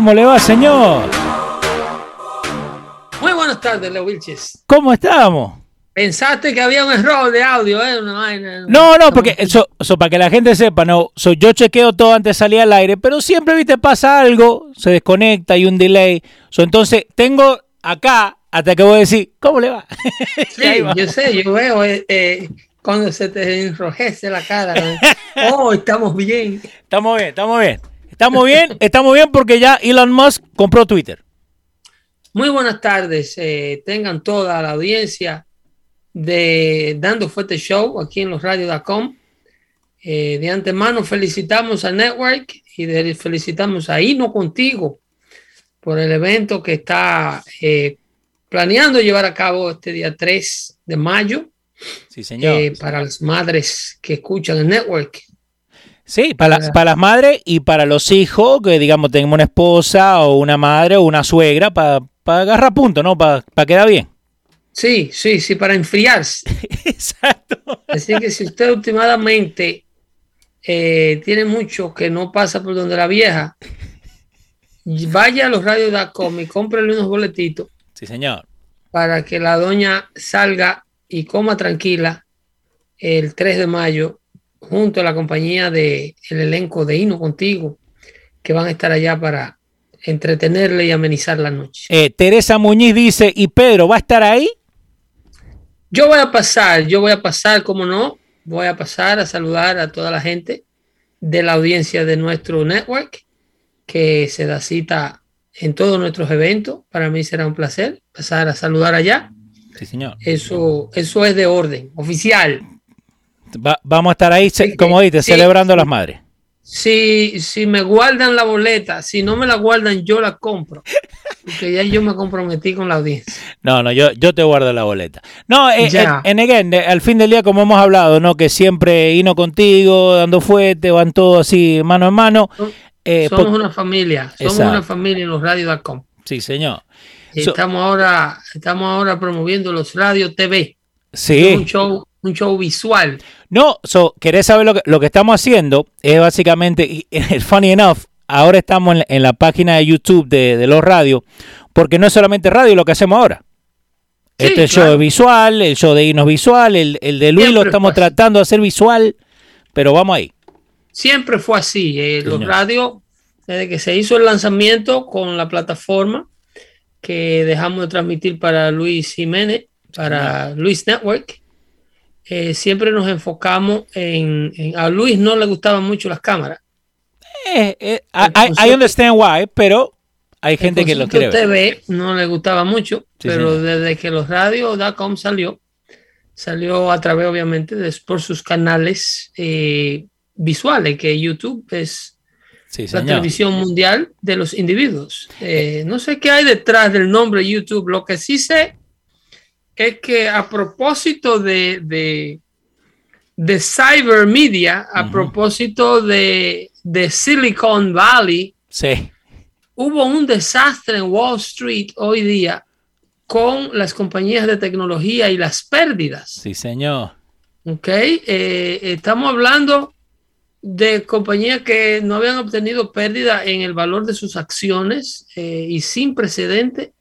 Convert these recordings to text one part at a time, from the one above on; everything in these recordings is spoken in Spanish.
¿Cómo le va, señor? Muy buenas tardes, Leo Vilches. ¿Cómo estamos? Pensaste que había un error de audio, ¿eh? no, no, porque eso, para que la gente sepa, no, yo chequeo todo antes de salir al aire, pero siempre, viste, pasa algo, se desconecta, hay un delay. entonces, tengo acá, hasta que voy a decir, ¿cómo le va? Sí, yo sé, yo veo eh, eh, cuando se te enrojece la cara. Oh, estamos bien. Estamos bien, estamos bien. Estamos bien, estamos bien porque ya Elon Musk compró Twitter. Muy buenas tardes, eh, tengan toda la audiencia de Dando Fuerte Show aquí en los radios.com. Eh, de antemano felicitamos a Network y felicitamos a Ino Contigo por el evento que está eh, planeando llevar a cabo este día 3 de mayo. Sí, señor. para las madres que escuchan el network. Sí, para, para las madres y para los hijos, que digamos tenemos una esposa o una madre o una suegra, para, para agarrar punto, ¿no? Para, para quedar bien. Sí, sí, sí, para enfriarse. Exacto. Así que si usted últimamente eh, tiene mucho que no pasa por donde la vieja, vaya a los radios.com y cómprele unos boletitos. Sí, señor. Para que la doña salga y coma tranquila el 3 de mayo junto a la compañía de el elenco de Hino Contigo, que van a estar allá para entretenerle y amenizar la noche. Eh, Teresa Muñiz dice, ¿y Pedro va a estar ahí? Yo voy a pasar, yo voy a pasar, como no, voy a pasar a saludar a toda la gente de la audiencia de nuestro network, que se da cita en todos nuestros eventos. Para mí será un placer pasar a saludar allá. Sí, señor. Eso, eso es de orden oficial vamos a estar ahí, como dices, celebrando a las madres. Si, si me guardan la boleta, si no me la guardan, yo la compro. Porque ya yo me comprometí con la audiencia. No, no, yo, yo te guardo la boleta. No, eh, en, en, al fin del día, como hemos hablado, ¿no? Que siempre ino contigo, dando fuerte, van todos así mano en mano. Eh, somos una familia, somos una familia en los radios.com. Sí, señor. estamos ahora, estamos ahora promoviendo los radios TV. Sí. un show un show visual. No, so, ¿querés saber lo que, lo que estamos haciendo? Es básicamente, funny enough, ahora estamos en la, página de YouTube de, los radios, porque no es solamente radio lo que hacemos ahora. este es el show visual, el show de Inos visual, el, de Luis lo estamos tratando de hacer visual, pero vamos ahí. Siempre fue así. Eh, los radios, desde que se hizo el lanzamiento con la plataforma que dejamos de transmitir para Luis Jiménez, para Luis Network, eh, siempre nos enfocamos en, A Luis no le gustaban mucho las cámaras. Eh, eh, I, understand why, pero hay gente que lo quiere TV no le gustaba mucho, pero desde que los radios.com salió, salió a través, obviamente, de, por sus canales visuales, que YouTube es la televisión mundial de los individuos. no sé qué hay detrás del nombre YouTube, lo que sí sé es que a propósito de, de, de cyber media, a propósito de, de, Silicon Valley, sí. hubo un desastre en Wall Street hoy día con las compañías de tecnología y las pérdidas. Sí, señor. Ok, eh, estamos hablando de compañías que no habían obtenido pérdida en el valor de sus acciones eh, y sin precedente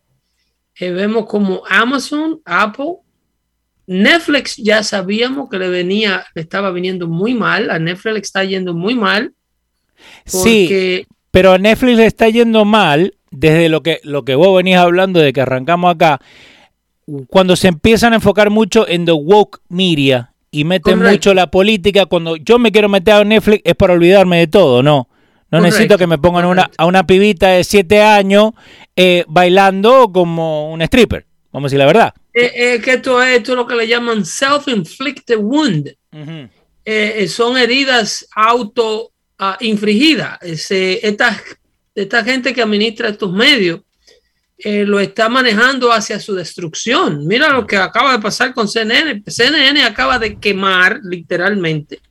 vemos como Amazon, Apple, Netflix ya sabíamos que le venía, le estaba viniendo muy mal, a Netflix le está yendo muy mal. Sí, pero a Netflix le está yendo mal desde lo que, lo que vos venís hablando de que arrancamos acá, cuando se empiezan a enfocar mucho en the woke media y meten mucho la política, cuando yo me quiero meter a Netflix es para olvidarme de todo, ¿no? No necesito que me pongan una, a una pibita de 7 años eh, bailando como un stripper, vamos a decir la verdad. Eh, eh, que esto es, esto lo que le llaman self-inflicted wound. Eh, son heridas auto uh, infligidas. esta, esta gente que administra estos medios lo está manejando hacia su destrucción. Mira lo que acaba de pasar con CNN. CNN acaba de quemar, literalmente,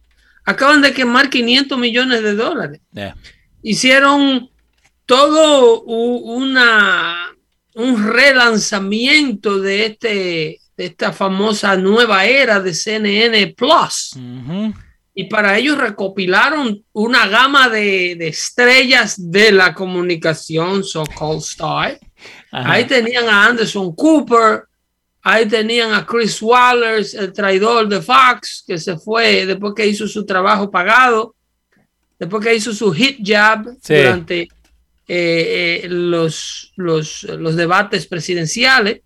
acaban de quemar 500 millones de dólares. Hicieron todo una un relanzamiento de, este, de esta famosa nueva era de CNN Plus. Y para ellos recopilaron una gama de, estrellas de la comunicación, so-called star. Ahí tenían a Anderson Cooper, ahí tenían a Chris Wallace, el traidor de Fox, que se fue después que hizo su trabajo pagado, después que hizo su hit job durante eh, eh, los, los, los debates presidenciales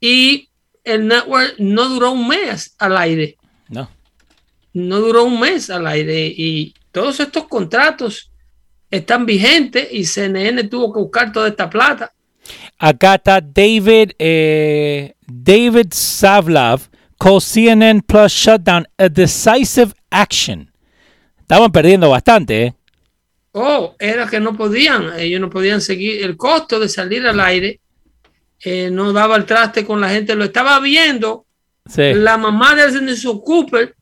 y el network no duró un mes al aire. No. No duró un mes al aire y todos estos contratos están vigentes y CNN tuvo que buscar toda esta plata. Acá está David, eh, David Savlov, called CNN Plus shutdown a decisive action. Estaban perdiendo bastante, ¿eh? Oh, era que no podían, ellos no podían seguir el costo de salir al aire, eh, no daba el traste con la gente, lo estaba viendo. La mamá de Anderson Cooper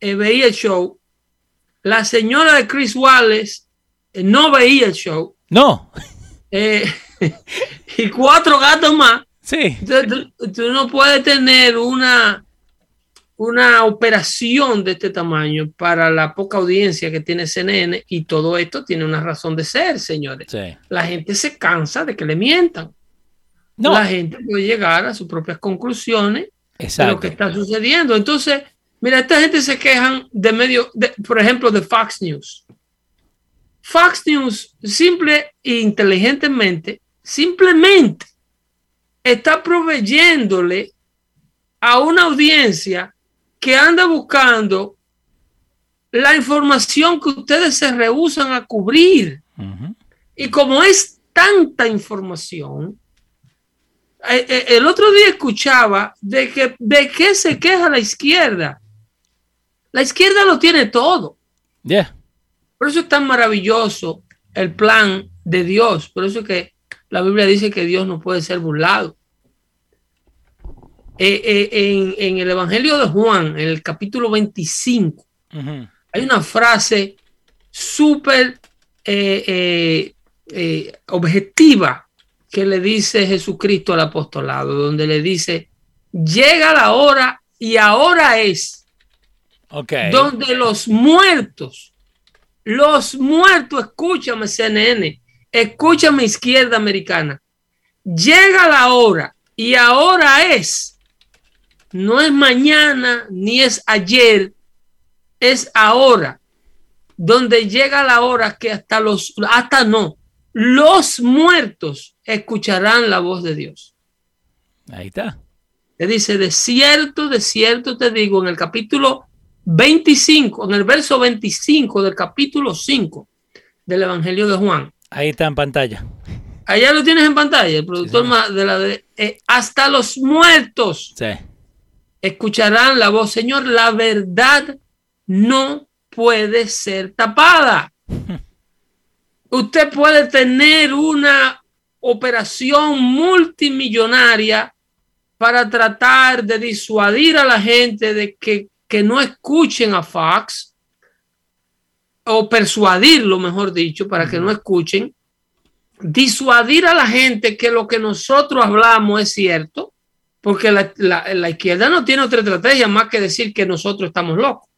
eh, veía el show, la señora de Chris Wallace eh, no veía el show. No. y cuatro gatos más. Sí. tú no puedes tener una una operación de este tamaño para la poca audiencia que tiene CNN y todo esto tiene una razón de ser, señores. La gente se cansa de que le mientan. No. La gente puede llegar a sus propias conclusiones de lo que está sucediendo. Entonces, mira, esta gente se quejan de medio, por ejemplo, de Fox News. Fox News simple e inteligentemente, simplemente está proveyéndole a una audiencia que anda buscando la información que ustedes se rehusan a cubrir. Y como es tanta información, eh, eh, el otro día escuchaba de que de qué se queja la izquierda. La izquierda lo tiene todo. Por eso es tan maravilloso el plan de Dios. Por eso es que la Biblia dice que Dios no puede ser burlado. Eh, eh, en, el Evangelio de Juan, en el capítulo 25, hay una frase súper eh, objetiva que le dice Jesucristo al apostolado, donde le dice, llega la hora y ahora es, donde los muertos, los muertos, escúchame CNN, escúchame izquierda americana, llega la hora y ahora es no es mañana ni es ayer, es ahora, donde llega la hora que hasta los, hasta no, los muertos escucharán la voz de Dios. Ahí está. Te dice, de cierto, de cierto te digo, en el capítulo 25, en el verso 25 del capítulo 5 del Evangelio de Juan. Ahí está en pantalla. Allá lo tienes en pantalla, el productor de la de, eh, hasta los muertos. Sí escucharán la voz, Señor, la verdad no puede ser tapada. Usted puede tener una operación multimillonaria para tratar de disuadir a la gente de que, que no escuchen a Fox o persuadirlo, mejor dicho, para que no escuchen, disuadir a la gente que lo que nosotros hablamos es cierto porque la, izquierda no tiene otra estrategia más que decir que nosotros estamos locos.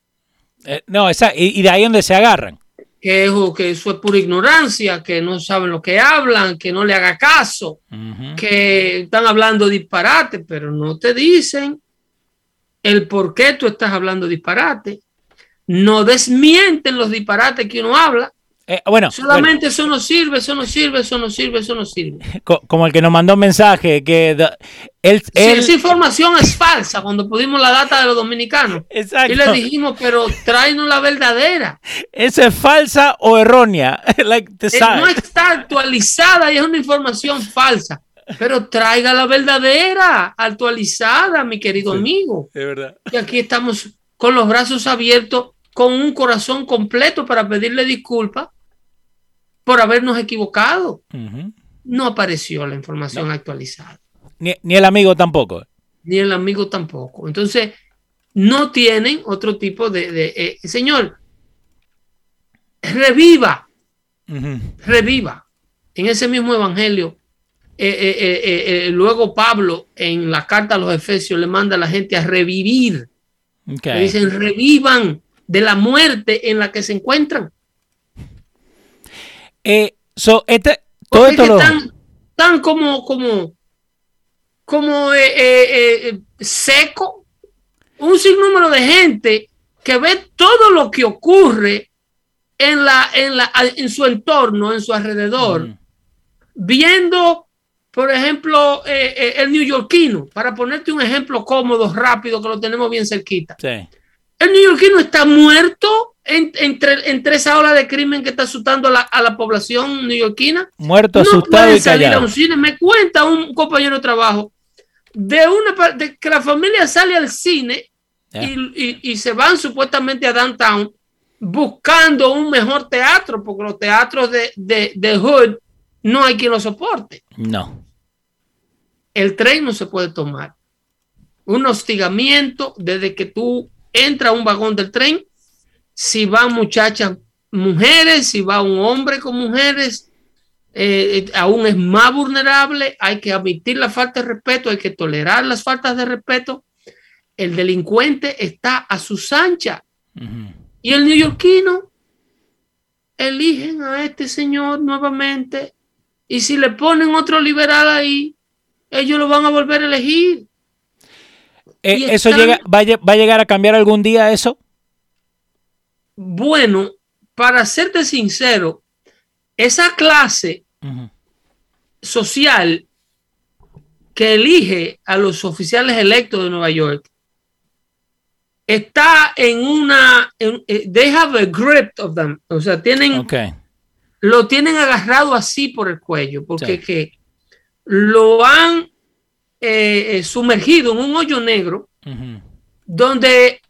Eh, no, esa, y, de ahí donde se agarran. que, que eso es pura ignorancia, que no saben lo que hablan, que no le haga caso, que están hablando disparate, pero no te dicen el por qué tú estás hablando disparate. No desmienten los disparates que uno habla. Eh, bueno, solamente eso no sirve, eso no sirve, eso no sirve, eso no sirve. Como el que nos mandó un mensaje que él, esa información es falsa cuando pudimos la data de los dominicanos. Exacto. Y le dijimos, pero tráenos la verdadera. ¿Esa es falsa o errónea? Eh, no está actualizada y es una información falsa. Pero traiga la verdadera, actualizada, mi querido amigo. Es verdad. Y aquí estamos con los brazos abiertos, con un corazón completo para pedirle disculpas por habernos equivocado. No apareció la información actualizada. Ni, el amigo tampoco. Ni el amigo tampoco. Entonces, no tienen otro tipo de... Eh, señor, reviva, reviva. En ese mismo evangelio, eh, eh, luego Pablo en la carta a los Efesios le manda a la gente a revivir. Le dicen, revivan de la muerte en la que se encuentran. so, este, todo esto tan, como, como, como eh, eh, eh, seco, un sinnúmero de gente que ve todo lo que ocurre en, la, en, la, en su entorno, en su alrededor, viendo, por ejemplo, el neoyorquino, para ponerte un ejemplo cómodo, rápido, que lo tenemos bien cerquita. El neoyorquino está muerto entre, entre esa ola de crimen que está asustando a la, población neoyorquina. Muerto, asustado y callado. Me cuenta un compañero de trabajo de una de que la familia sale al cine y, se van supuestamente a downtown buscando un mejor teatro, porque los teatros de, de, Hood no hay quien lo soporte. No. El tren no se puede tomar. Un hostigamiento desde que tú entras a un vagón del tren, si van muchachas mujeres, si va un hombre con mujeres, eh, eh, aún es más vulnerable, hay que admitir la falta de respeto, hay que tolerar las faltas de respeto. El delincuente está a su anchas. Y el neoyorquino eligen a este señor nuevamente y si le ponen otro liberal ahí, ellos lo van a volver a elegir. Eh, ¿Eso llega, va, a, llegar a cambiar algún día eso? Bueno, para serte sincero, esa clase social que elige a los oficiales electos de Nueva York está en una, eh, they have a grip of them, o sea, tienen, lo tienen agarrado así por el cuello, porque que lo han eh, eh, sumergido en un hoyo negro, donde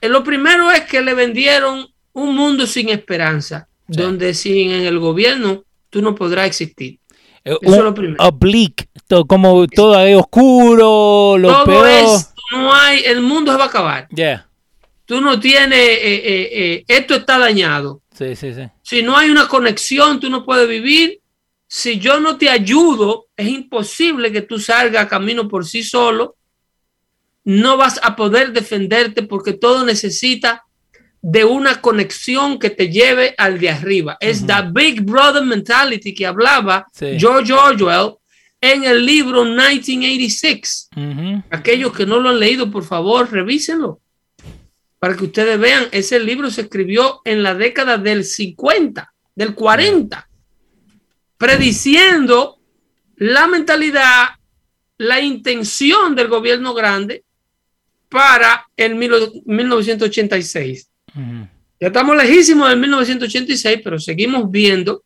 lo primero es que le vendieron un mundo sin esperanza, donde sin en el gobierno tú no podrás existir. Eh, Eso es lo primero. Oblique, como todo es oscuro, lo todo peor. Es, no hay, el mundo se va a acabar. Yeah. Tú no tienes, eh, eh, esto está dañado. Sí, sí, sí. Si no hay una conexión, tú no puedes vivir. Si yo no te ayudo, es imposible que tú salgas camino por sí solo. No vas a poder defenderte porque todo necesita de una conexión que te lleve al de arriba. Es la Big Brother mentality que hablaba George Orwell en el libro 1986. Aquellos que no lo han leído, por favor, revísenlo. Para que ustedes vean, ese libro se escribió en la década del 50, del 40, prediciendo la mentalidad, la intención del gobierno grande para el 1986. Ya estamos lejísimos del 1986, pero seguimos viendo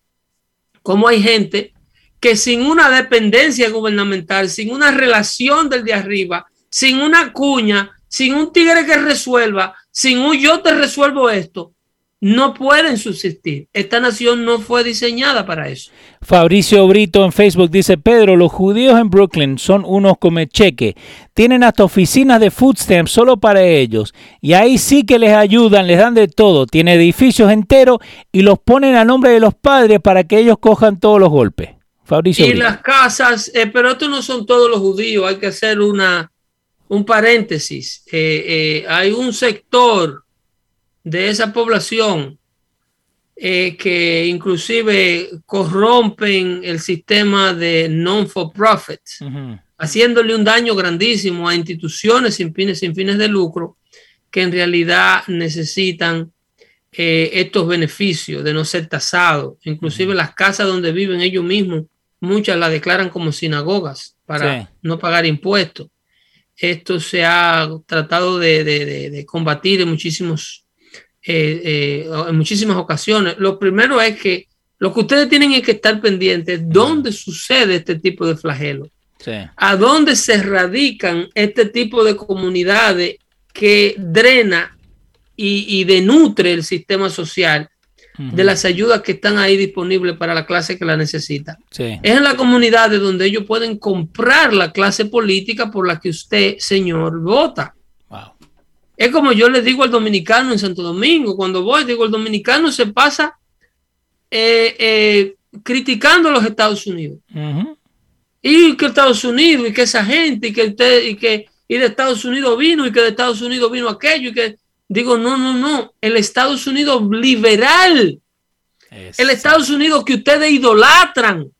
cómo hay gente que sin una dependencia gubernamental, sin una relación del de arriba, sin una cuña, sin un tigre que resuelva, sin un yo te resuelvo esto, no pueden subsistir. Esta nación no fue diseñada para eso. Fabricio Brito en Facebook dice, Pedro, los judíos en Brooklyn son unos come cheque. Tienen hasta oficinas de food stamps solo para ellos. Y ahí sí que les ayudan, les dan de todo. Tiene edificios enteros y los ponen a nombre de los padres para que ellos cojan todos los golpes. Fabricio y las casas, eh, pero estos no son todos los judíos. Hay que hacer una, un paréntesis. Eh, eh, hay un sector de esa población eh, que inclusive corrompen el sistema de non-for-profit, haciéndole un daño grandísimo a instituciones sin fines, sin fines de lucro que en realidad necesitan eh, estos beneficios de no ser tasados. Inclusive las casas donde viven ellos mismos, muchas las declaran como sinagogas para no pagar impuestos. Esto se ha tratado de, combatir en, muchísimos, eh, eh, en muchísimas ocasiones. Lo primero es que lo que ustedes tienen es que estar pendientes dónde sucede este tipo de flagelo. A dónde se radican este tipo de comunidades que drena y, denutre el sistema social de las ayudas que están ahí disponibles para la clase que la necesita. Es en la comunidad de donde ellos pueden comprar la clase política por la que usted, señor, vota. Es como yo le digo al dominicano en Santo Domingo, cuando voy, digo, el dominicano se pasa eh, eh, criticando a los Estados Unidos. Y que Estados Unidos, y que esa gente, y que usted, y que y de Estados Unidos vino, y que de Estados Unidos vino aquello, y que Digo, no, no, no. El Estados Unidos liberal. El Estados Unidos que ustedes idolatran.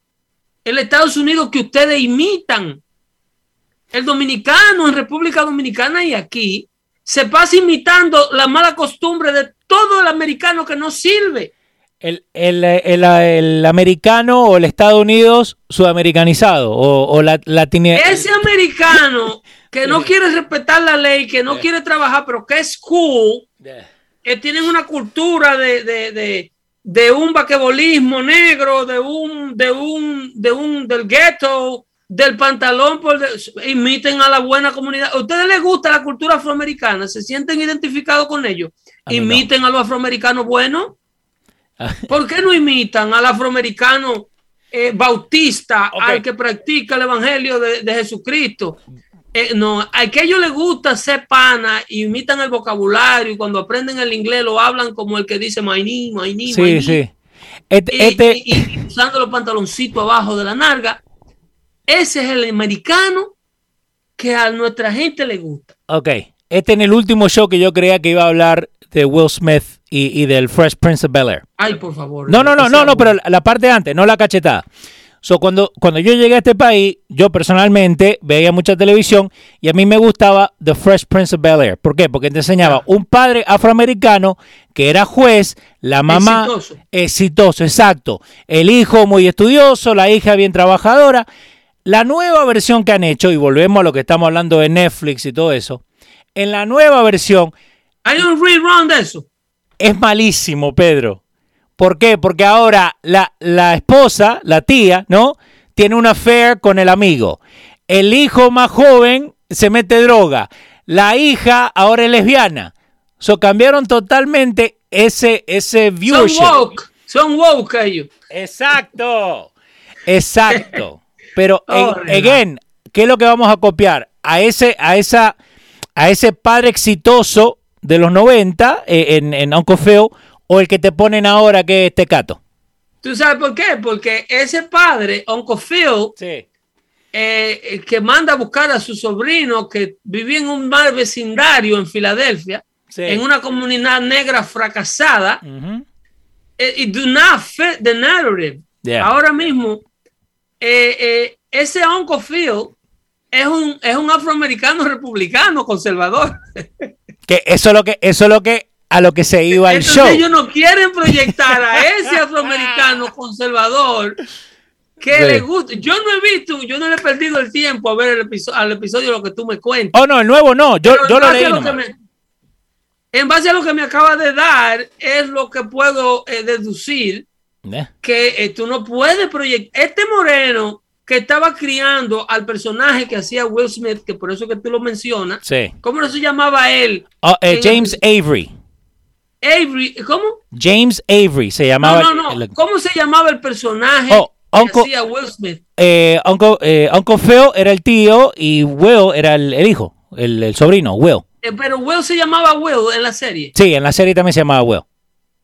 El Estados Unidos que ustedes imitan. El dominicano en República Dominicana y aquí se pasa imitando la mala costumbre de todo el americano que no sirve. El, el, el, americano o el Estados Unidos sudamericanizado o, o la, Ese americano que no quiere respetar la ley, que no quiere trabajar, pero que es cool, que tienen una cultura de, un vaquebolismo negro, de un, de un, de un, del ghetto, del pantalón, por imiten a la buena comunidad. ¿A ustedes les gusta la cultura afroamericana? ¿Se sienten identificados con ellos? imiten a los afroamericanos buenos. ¿Por qué no imitan al afroamericano eh, bautista, al que practica el evangelio de, de Jesucristo? Eh, no, a aquello le gusta ser pana, imitan el vocabulario y cuando aprenden el inglés lo hablan como el que dice my name, my name, sí, Sí. Este, este y, usando los pantaloncitos abajo de la narga. Ese es el americano que a nuestra gente le gusta. Ok, este en el último show que yo creía que iba a hablar de Will Smith y, del Fresh Prince of Bel Air. Ay, por favor. No, no, no, no, no, pero la parte de antes, no la cachetada. So, cuando, cuando yo llegué a este país, yo personalmente veía mucha televisión y a mí me gustaba The Fresh Prince of Bel Air. ¿Por qué? Porque te enseñaba un padre afroamericano que era juez, la mamá exitoso. exitoso, exacto. El hijo muy estudioso, la hija bien trabajadora. La nueva versión que han hecho, y volvemos a lo que estamos hablando de Netflix y todo eso, en la nueva versión... Hay un rerun de eso. Es malísimo, Pedro. ¿Por qué? Porque ahora la, la esposa, la tía, ¿no? Tiene una affair con el amigo. El hijo más joven se mete droga. La hija ahora es lesbiana. So cambiaron totalmente ese, ese viewership. Son woke. Son woke ellos. Exacto. Exacto. Pero, oh, again, ¿qué es lo que vamos a copiar? A ese, a esa, a ese padre exitoso de los 90 eh, en, en Uncle Phil o el que te ponen ahora que es Tecato? ¿Tú sabes por qué? Porque ese padre, Uncle Phil, eh, que manda a buscar a su sobrino que vivía en un mal vecindario en Filadelfia, en una comunidad negra fracasada, eh, y do not fit the narrative. Ahora mismo, eh, ese Uncle Phil es un, es un afroamericano republicano conservador. que eso es lo que, eso es lo que a lo que se iba el show. Ellos no quieren proyectar a ese afroamericano conservador que le gusta. Yo no he visto, yo no le he perdido el tiempo a ver el episodio, al episodio lo que tú me cuentas. Oh, no, el nuevo no, yo, yo lo leí. en base a lo que me acaba de dar, es lo que puedo eh, deducir que eh, tú no puedes proyectar. Este moreno que estaba criando al personaje que hacía Will Smith, que por eso que tú lo mencionas. Sí. ¿Cómo se llamaba él? Oh, eh, James Avery. Avery, ¿cómo? James Avery se llamaba. No, no, no. ¿Cómo se llamaba el personaje oh, que hacía Will Smith? Eh, Uncle, eh, Uncle, Phil era el tío y Will era el, hijo, el, sobrino, Will. Eh, pero Will se llamaba Will en la serie. Sí, en la serie también se llamaba Will.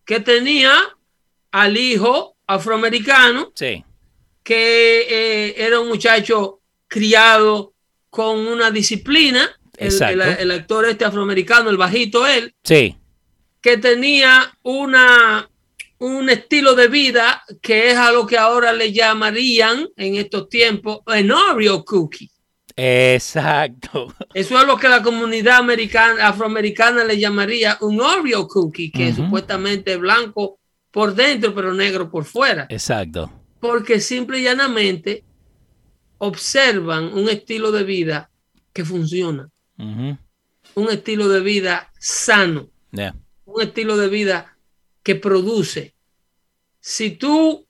Que tenía al hijo afroamericano. Sí. Que eh, era un muchacho criado con una disciplina. El, el, actor este afroamericano, el bajito él. Sí que tenía una, un estilo de vida que es a lo que ahora le llamarían en estos tiempos un Oreo cookie. Exacto. Eso es lo que la comunidad americana, afroamericana le llamaría un Oreo cookie, que es supuestamente blanco por dentro, pero negro por fuera. Exacto. Porque simple y llanamente observan un estilo de vida que funciona. Un estilo de vida sano. Un estilo de vida que produce. Si tú,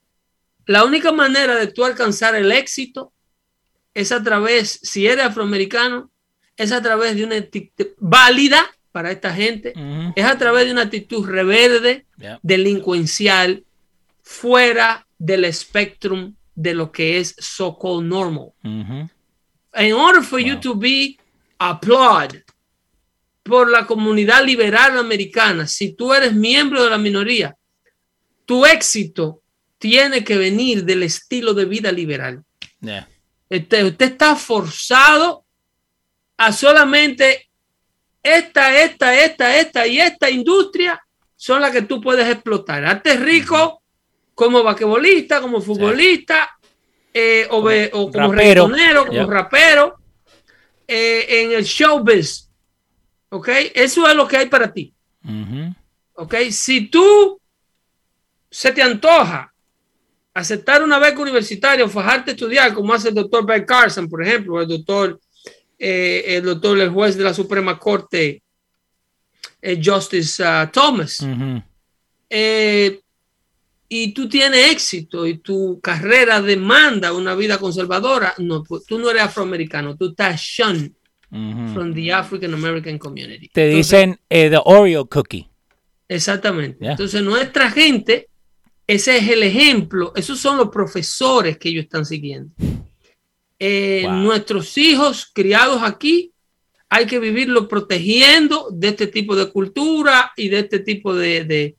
la única manera de tú alcanzar el éxito es a través, si eres afroamericano, es a través de una válida para esta gente, es a través de una actitud reverde, delincuencial, fuera del espectro de lo que es so-called normal. In order for you to be applauded por la comunidad liberal americana, si tú eres miembro de la minoría, tu éxito tiene que venir del estilo de vida liberal. Este, usted, está forzado a solamente esta, esta, esta, esta y esta industria son las que tú puedes explotar. Hazte rico como vaquebolista, como futbolista, eh, o, como rapero, como rapero, eh, en el showbiz. ¿Ok? Eso es lo que hay para ti. ¿Ok? Si tú se te antoja aceptar una beca universitaria o fajarte a estudiar, como hace el doctor Ben Carson, por ejemplo, el doctor, eh, el doctor, el juez de la Suprema Corte, eh, Justice uh, Thomas, eh, y tú tienes éxito y tu carrera demanda una vida conservadora, no, pues, tú no eres afroamericano, tú estás shunned from the African American community. Te dicen the Oreo cookie. Exactamente. Entonces, nuestra gente ese es el ejemplo, esos son los profesores que ellos están siguiendo. Eh, nuestros hijos criados aquí, hay que vivirlos protegiendo de este tipo de cultura y de este tipo de...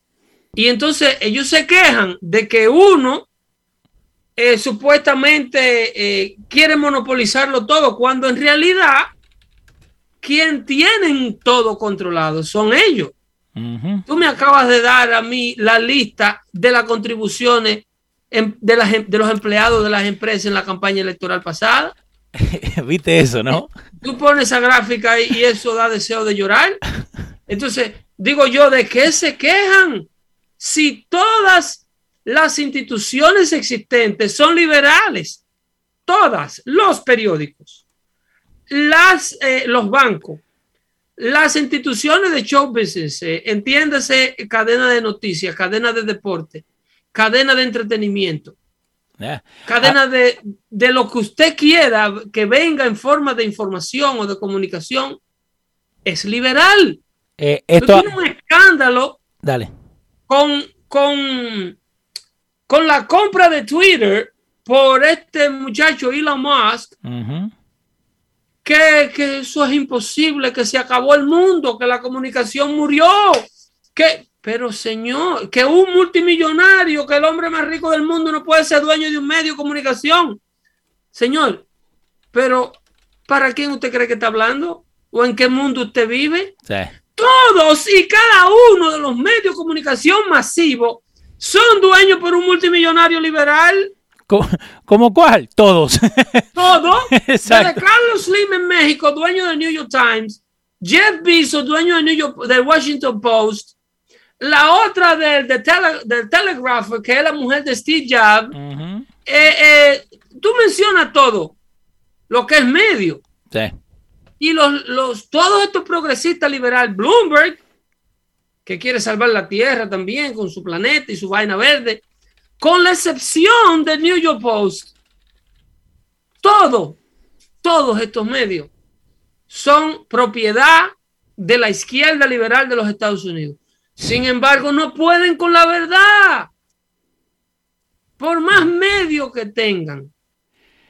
Y entonces ellos se quejan de que uno eh, supuestamente eh, quiere monopolizarlo todo, cuando en realidad quien tienen todo controlado son ellos. Tú me acabas de dar a mí la lista de las contribuciones de, de los empleados de las empresas en la campaña electoral pasada. ¿Viste eso, no? Tú pones esa gráfica y eso da deseo de llorar. Entonces, digo yo, ¿de qué se quejan? Si todas las instituciones existentes son liberales, todas, los periódicos, las, eh, los bancos, las instituciones de show business, eh, entiéndase cadena de noticias, cadena de deporte, cadena de entretenimiento, cadena ah. de, de, lo que usted quiera que venga en forma de información o de comunicación, es liberal. Eh, esto tiene un escándalo Dale. Con, con, con la compra de Twitter por este muchacho Elon Musk que, eso es imposible, que se acabó el mundo, que la comunicación murió, que, pero señor, que un multimillonario, que el hombre más rico del mundo no puede ser dueño de un medio de comunicación. Señor, pero ¿para quién usted cree que está hablando? ¿O en qué mundo usted vive? Todos y cada uno de los medios de comunicación masivos son dueños por un multimillonario liberal. ¿Cómo, cuál? Todos. Todos. Desde Carlos Slim en México, dueño del New York Times. Jeff Bezos, dueño del, New York, del Washington Post. La otra del, del, Telegraph, que es la mujer de Steve Jobs. Eh, eh, tú mencionas todo lo que es medio. Sí. Y los, los, todos estos progresistas liberales, Bloomberg, que quiere salvar la Tierra también con su planeta y su vaina verde, con la excepción del New York Post, todo, todos estos medios son propiedad de la izquierda liberal de los Estados Unidos. Sin embargo, no pueden con la verdad. Por más medios que tengan,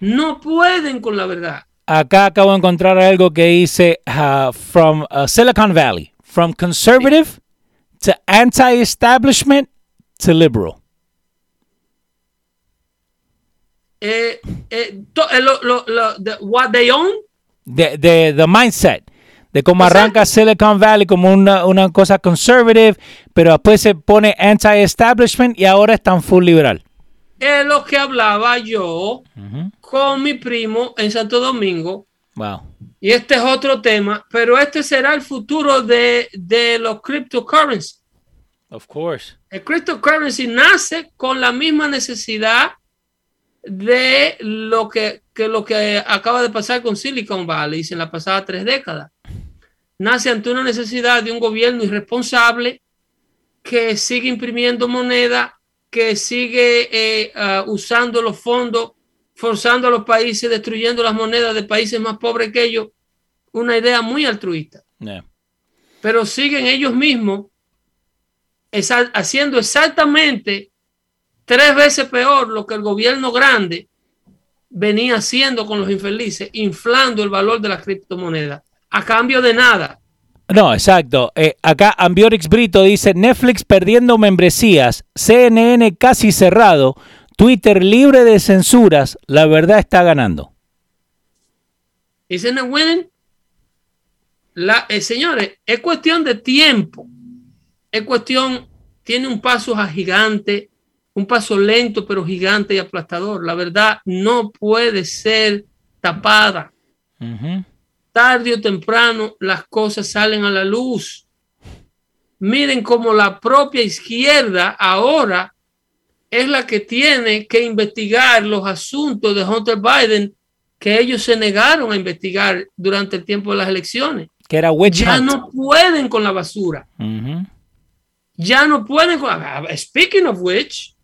no pueden con la verdad. Acá acabo de encontrar algo que dice uh, from uh, Silicon Valley, from conservative to anti-establishment to liberal. eh, eh, eh lo, lo, lo, the, what they own. The, the, the mindset. De cómo arranca Silicon Valley como una, una cosa conservative, pero después se pone anti-establishment y ahora es tan full liberal. Es lo que hablaba yo con mi primo en Santo Domingo. Wow. Y este es otro tema, pero este será el futuro de, de los cryptocurrency. Of course. El cryptocurrency nace con la misma necesidad de lo que, que, lo que acaba de pasar con Silicon Valley en las pasadas tres décadas. Nace ante una necesidad de un gobierno irresponsable que sigue imprimiendo moneda, que sigue eh, uh, usando los fondos, forzando a los países, destruyendo las monedas de países más pobres que ellos. Una idea muy altruista. Pero siguen ellos mismos haciendo exactamente tres veces peor lo que el gobierno grande venía haciendo con los infelices, inflando el valor de las criptomonedas a cambio de nada. No, exacto. Eh, acá Ambiorix Brito dice Netflix perdiendo membresías, CNN casi cerrado, Twitter libre de censuras, la verdad está ganando. Isn't it winning? La, eh, señores, es cuestión de tiempo. Es cuestión, tiene un paso a gigante, un paso lento pero gigante y aplastador. La verdad no puede ser tapada. Ujú. Tarde o temprano las cosas salen a la luz. Miren cómo la propia izquierda ahora es la que tiene que investigar los asuntos de Hunter Biden que ellos se negaron a investigar durante el tiempo de las elecciones. Que era Ya hunt. no pueden con la basura. Ya no pueden con... ah, Speaking of which,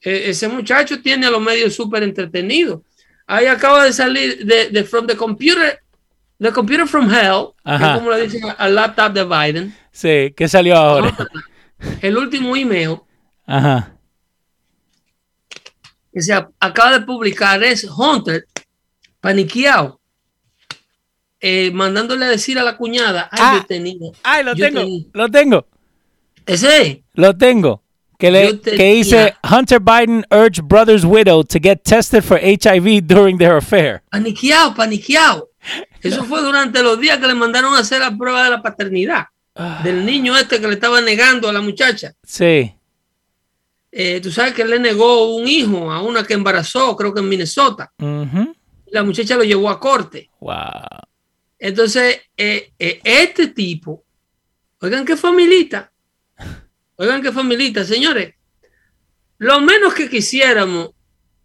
eh, ese muchacho tiene a los medios súper entretenidos. Ahí acaba de salir de, de From the Computer, The Computer from Hell, que es como le dicen al laptop de Biden. Sí, ¿qué salió ahora? El último email Ajá. que se acaba de publicar es Hunter paniqueado, eh, mandándole a decir a la cuñada, ay, Ah. yo tenía, Ay, lo tengo, tenía- lo tengo, ese, lo tengo. Que, le, que dice Hunter Biden urged brother's widow to get tested for HIV during their affair. paniqueado, paniqueado. Eso fue durante los días que le mandaron a hacer la prueba de la paternidad del niño este que le estaba negando a la muchacha. Sí. Eh, tú sabes que él le negó un hijo a una que embarazó, creo que en Minnesota. La muchacha lo llevó a corte. Wow. Entonces, eh, eh, este tipo, oigan qué familita, oigan qué familita, señores, lo menos que quisiéramos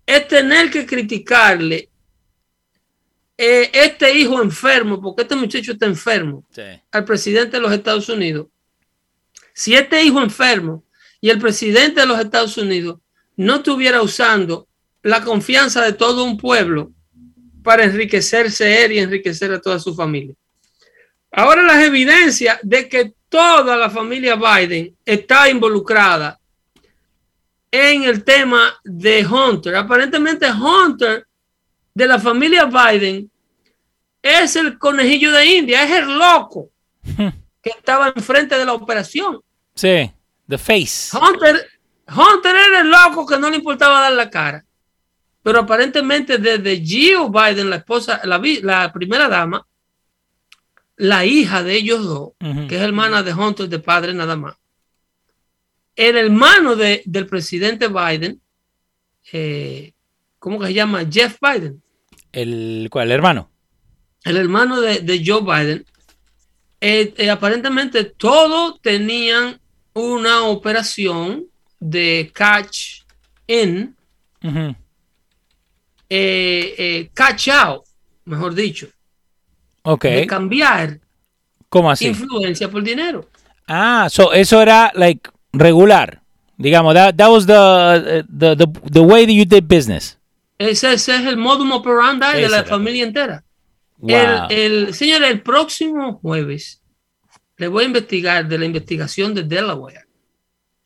es tener que criticarle eh, este hijo enfermo, porque este muchacho está enfermo, Sí. al presidente de los Estados Unidos. Si este hijo enfermo y el presidente de los Estados Unidos no estuviera usando la confianza de todo un pueblo para enriquecerse él y enriquecer a toda su familia. Ahora las evidencias de que toda la familia Biden está involucrada en el tema de Hunter. Aparentemente Hunter de la familia Biden es el conejillo de India, es el loco que estaba enfrente de la operación. Sí. The face. Hunter, Hunter era el loco que no le importaba dar la cara. Pero aparentemente desde Jill Biden, la esposa, la, primera dama, la hija de ellos dos, que es hermana de Hunter de padre nada más, el hermano de- del presidente Biden, eh, ¿cómo que se llama? Jeff Biden, El, ¿Cuál? El hermano. el hermano de, de Joe Biden, eh, eh, aparentemente todos tenían una operación de catch in, eh, catch out, mejor dicho, Ok. de cambiar ¿Cómo así? influencia por dinero. Ah, so eso era like regular. Digamos, that, that was the, the, the, the way that you did business. Ese, ese es el modus operandi de Ese la era. familia entera. Wow. El, el, señor, el próximo jueves le voy a investigar de la investigación de Delaware.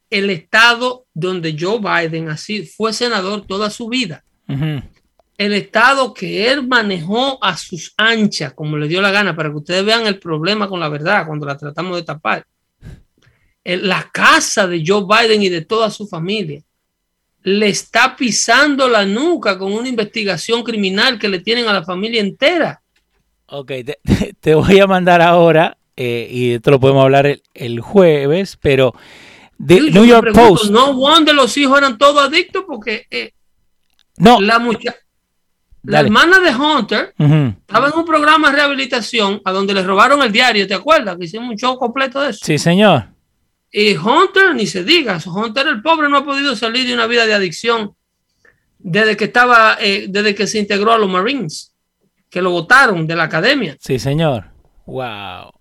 El estado donde Joe Biden así fue senador toda su vida. El estado que él manejó a sus anchas, como le dio la gana, para que ustedes vean el problema con la verdad cuando la tratamos de tapar. El- la casa de Joe Biden y de toda su familia le está pisando la nuca con una investigación criminal que le tienen a la familia entera. Ok, te, voy a mandar ahora, eh, y esto lo podemos hablar el, jueves, pero de New York Post. No wonder los hijos eran todos adictos porque eh, no. la muchacha. La hermana de Hunter estaba en un programa de rehabilitación a donde le robaron el diario, ¿te acuerdas? Que hicimos un show completo de eso. Sí, señor. Y Hunter, ni se diga, Hunter el pobre no ha podido salir de una vida de adicción desde que estaba, eh, desde que se integró a los Marines, que lo votaron de la academia. Sí, señor. Wow.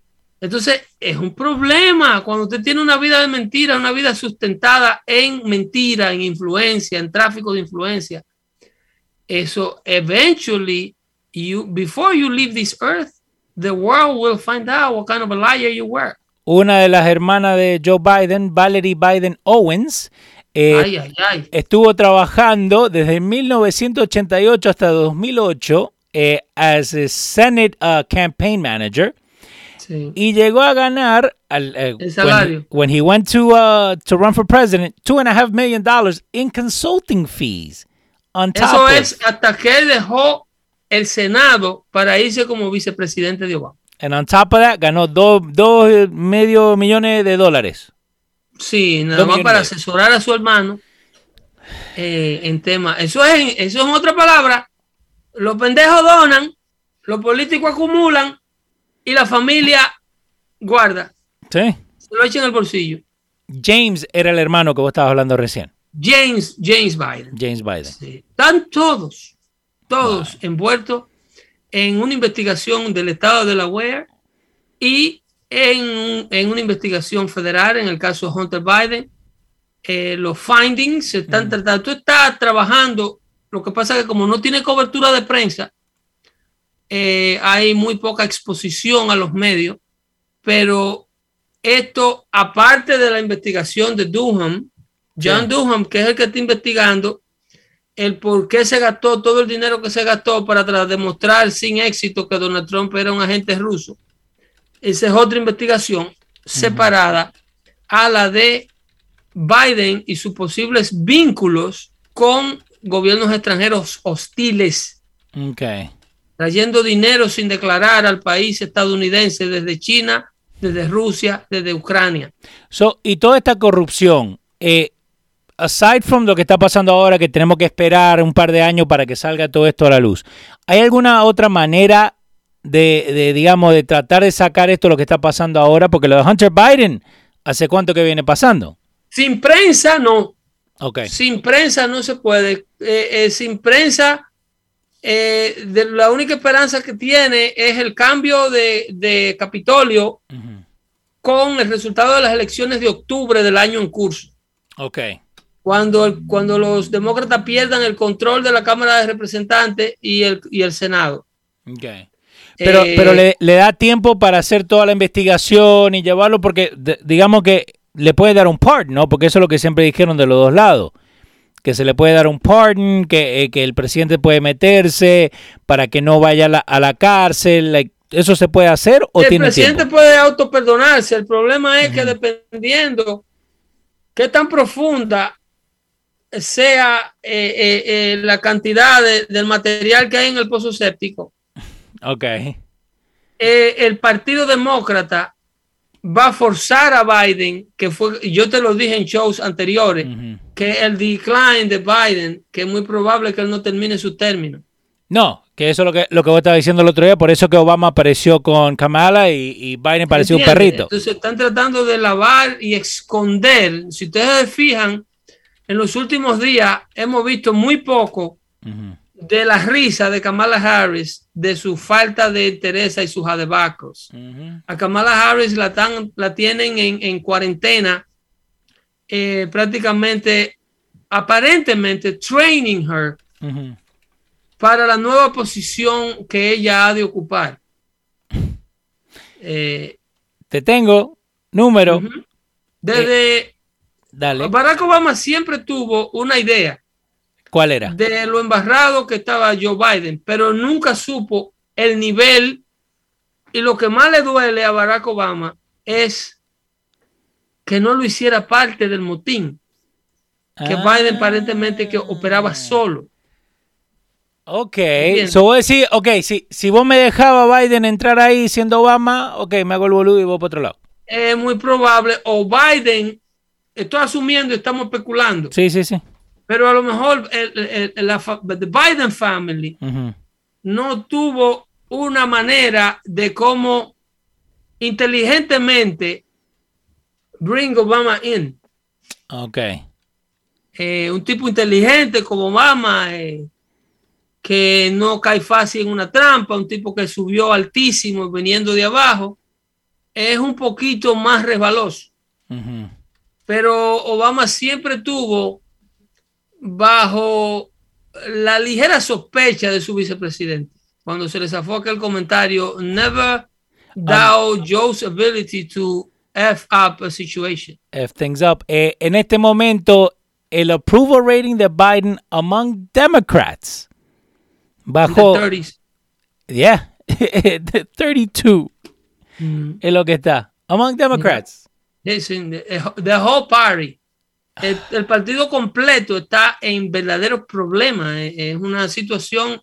Entonces, es un problema cuando usted tiene una vida de mentira, una vida sustentada en mentira, en influencia, en tráfico de influencia. Eso, eventually, you, before you leave this earth, the world will find out what kind of a liar you were. Una de las hermanas de Joe Biden, Valerie Biden Owens, eh, estuvo trabajando desde 1988 hasta 2008 eh, as a Senate uh, campaign manager y llegó a ganar al, eh, el salario. When, he went to uh, to run for president, two and a half million dollars in consulting fees. On top Eso es hasta que dejó el Senado para irse como vicepresidente de Obama. And on top of that, ganó dos, dos medio millones de dólares. Sí, nada más para asesorar a su hermano eh, en tema. Eso es, eso es otra palabra. Los pendejos donan, los políticos acumulan y la familia guarda. Sí. Se lo echan el bolsillo. James era el hermano que vos estabas hablando recién. James, James Biden. James Biden. Están todos, todos envueltos en una investigación del estado de la Delaware y en, una investigación federal, en el caso de Hunter Biden. Eh, los findings se están mm. tratando. Tú estás trabajando, lo que pasa es que como no tiene cobertura de prensa, eh, hay muy poca exposición a los medios, pero esto, aparte de la investigación de Durham, John Durham, que es el que está investigando el por qué se gastó todo el dinero que se gastó para demostrar sin éxito que Donald Trump era un agente ruso. Esa es otra investigación separada a la de Biden y sus posibles vínculos con gobiernos extranjeros hostiles. Okay trayendo dinero sin declarar al país estadounidense desde China, desde Rusia, desde Ucrania. So, y toda esta corrupción, eh, aside from lo que está pasando ahora, que tenemos que esperar un par de años para que salga todo esto a la luz, ¿hay alguna otra manera de, digamos, de tratar de sacar esto lo que está pasando ahora? Porque lo de Hunter Biden, ¿hace cuánto que viene pasando? Sin prensa, no. Okay. Sin prensa no se puede. Eh, eh, sin prensa eh, de la única esperanza que tiene es el cambio de, Capitolio con el resultado de las elecciones de octubre del año en curso. Ok. Cuando, cuando los demócratas pierdan el control de la Cámara de Representantes y el, y el Senado. Okay. Pero, eh, pero le, da tiempo para hacer toda la investigación y llevarlo porque digamos que le puede dar un part, ¿no? Porque eso es lo que siempre dijeron de los dos lados que se le puede dar un pardon, que, eh, que el presidente puede meterse para que no vaya a la, cárcel. ¿Eso se puede hacer o El presidente puede autoperdonarse. El problema es que dependiendo qué tan profunda sea eh, eh, la cantidad del material que hay en el pozo séptico. Ok. el Partido Demócrata va a forzar a Biden, que fue, yo te lo dije en shows anteriores, que el decline de Biden, que es muy probable que él no termine su término. No, que eso es lo que, lo que vos estabas diciendo el otro día, por eso que Obama apareció con Kamala y, Biden pareció un perrito. Entonces están tratando de lavar y esconder. Si ustedes se fijan, en los últimos días hemos visto muy poco de la risa de Kamala Harris, de su falta de interés y sus adebacos. A Kamala Harris la, la tienen en, cuarentena, eh, prácticamente, aparentemente, training her para la nueva posición que ella ha de ocupar. Eh, Te tengo número. Desde eh, Barack Obama siempre tuvo una idea ¿Cuál era? De lo embarrado que estaba Joe Biden, pero nunca supo el nivel. Y lo que más le duele a Barack Obama es que no lo hiciera parte del motín. Que ah. Biden aparentemente que operaba solo. Ok, so voy a decir, ok, si, si vos me dejabas Biden entrar ahí siendo Obama, ok, me hago el boludo y voy para otro lado. Es muy probable, o Biden, estoy asumiendo, estamos especulando. Sí, sí, sí. Pero a lo mejor el, la Biden family no tuvo una manera de cómo inteligentemente bring Obama in. Ok. Eh, un tipo inteligente como Obama, eh, que no cae fácil en una trampa, un tipo que subió altísimo viniendo de abajo, es un poquito más resbaloso. Pero Obama siempre tuvo bajo la ligera sospecha de su vicepresidente. Cuando se le zafó aquel comentario, never doubt Joe's ability to F up a situation. F things up. Eh, en este momento, el approval rating de Biden among Democrats bajó. 30 Yeah, 32 mm. es lo que está. Among Democrats. The, whole party. El, partido completo está en verdaderos problemas. Es una situación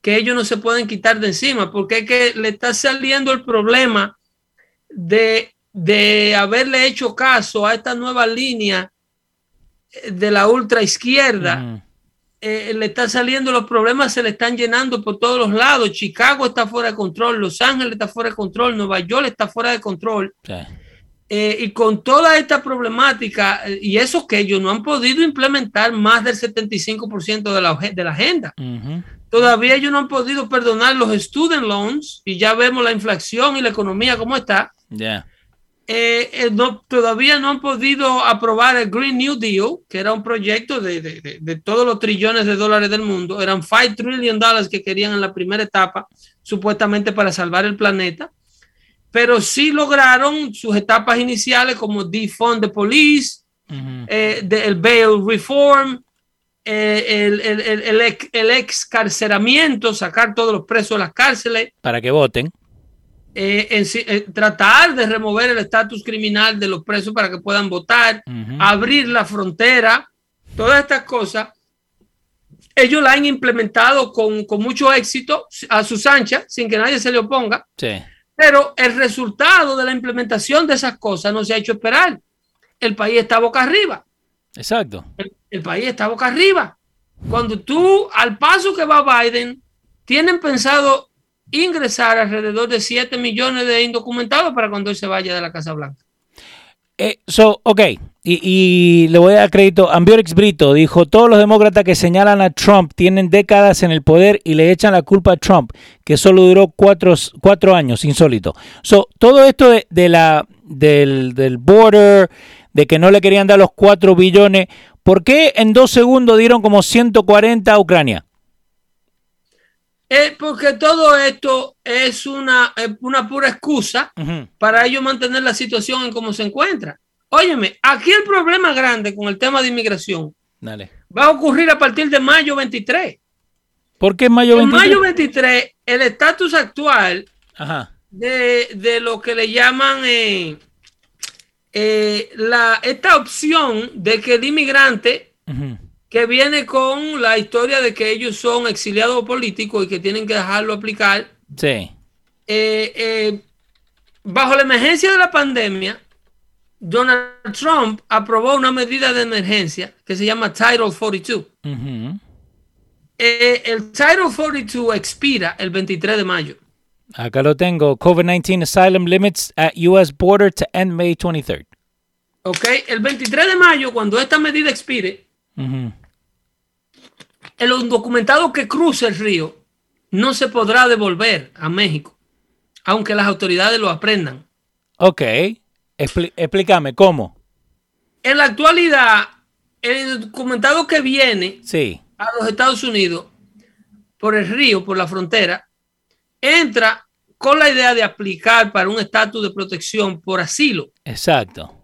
que ellos no se pueden quitar de encima porque es que le está saliendo el problema de de haberle hecho caso a esta nueva línea de la ultra izquierda, eh, le están saliendo los problemas, se le están llenando por todos los lados. Chicago está fuera de control, Los Ángeles está fuera de control, Nueva York está fuera de control. Eh, y con toda esta problemática, eh, y eso que ellos no han podido implementar más del 75% de la, de la agenda. Todavía ellos no han podido perdonar los student loans y ya vemos la inflación y la economía cómo está. Eh, eh, no, todavía no han podido aprobar el Green New Deal, que era un proyecto de, de, de, todos los trillones de dólares del mundo. Eran 5 trillion dólares que querían en la primera etapa, supuestamente para salvar el planeta. Pero sí lograron sus etapas iniciales como defund the police, eh, el bail reform, el, el, el, el, excarceramiento, sacar todos los presos de las cárceles. Para que voten. Eh, eh, tratar de remover el estatus criminal de los presos para que puedan votar, abrir la frontera, todas estas cosas, ellos la han implementado con, mucho éxito a sus anchas, sin que nadie se le oponga. Pero el resultado de la implementación de esas cosas no se ha hecho esperar. El país está boca arriba. Exacto. El, el país está boca arriba. Cuando tú, al paso que va Biden, tienen pensado ingresar alrededor de 7 millones de indocumentados para cuando él se vaya de la Casa Blanca. Eh, so, ok, y, le voy a dar crédito. Ambiorix Brito dijo: Todos los demócratas que señalan a Trump tienen décadas en el poder y le echan la culpa a Trump, que solo duró cuatro, cuatro años, insólito. So, todo esto de, la, del, del border, de que no le querían dar los 4 billones, ¿por qué en dos segundos dieron como 140 a Ucrania? Eh, porque todo esto es una, una pura excusa para ellos mantener la situación en cómo se encuentra. Óyeme, aquí el problema grande con el tema de inmigración va a ocurrir a partir de mayo 23. ¿Por qué mayo 23? En mayo 23, el estatus actual De, lo que le llaman eh, eh, la, esta opción de que el inmigrante que viene con la historia de que ellos son exiliados políticos y que tienen que dejarlo aplicar. Sí. Eh, eh, bajo la emergencia de la pandemia, Donald Trump aprobó una medida de emergencia que se llama Title 42. Eh, el Title 42 expira el 23 de mayo. Acá lo tengo. COVID-19 asylum limits at U.S. border to end May 23rd. Ok, el 23 de mayo, cuando esta medida expire, el undocumentado que cruce el río no se podrá devolver a México, aunque las autoridades lo aprendan. Ok, explícame, ¿cómo? En la actualidad, el documentado que viene sí. a los Estados Unidos por el río, por la frontera, entra con la idea de aplicar para un estatus de protección por asilo. Exacto.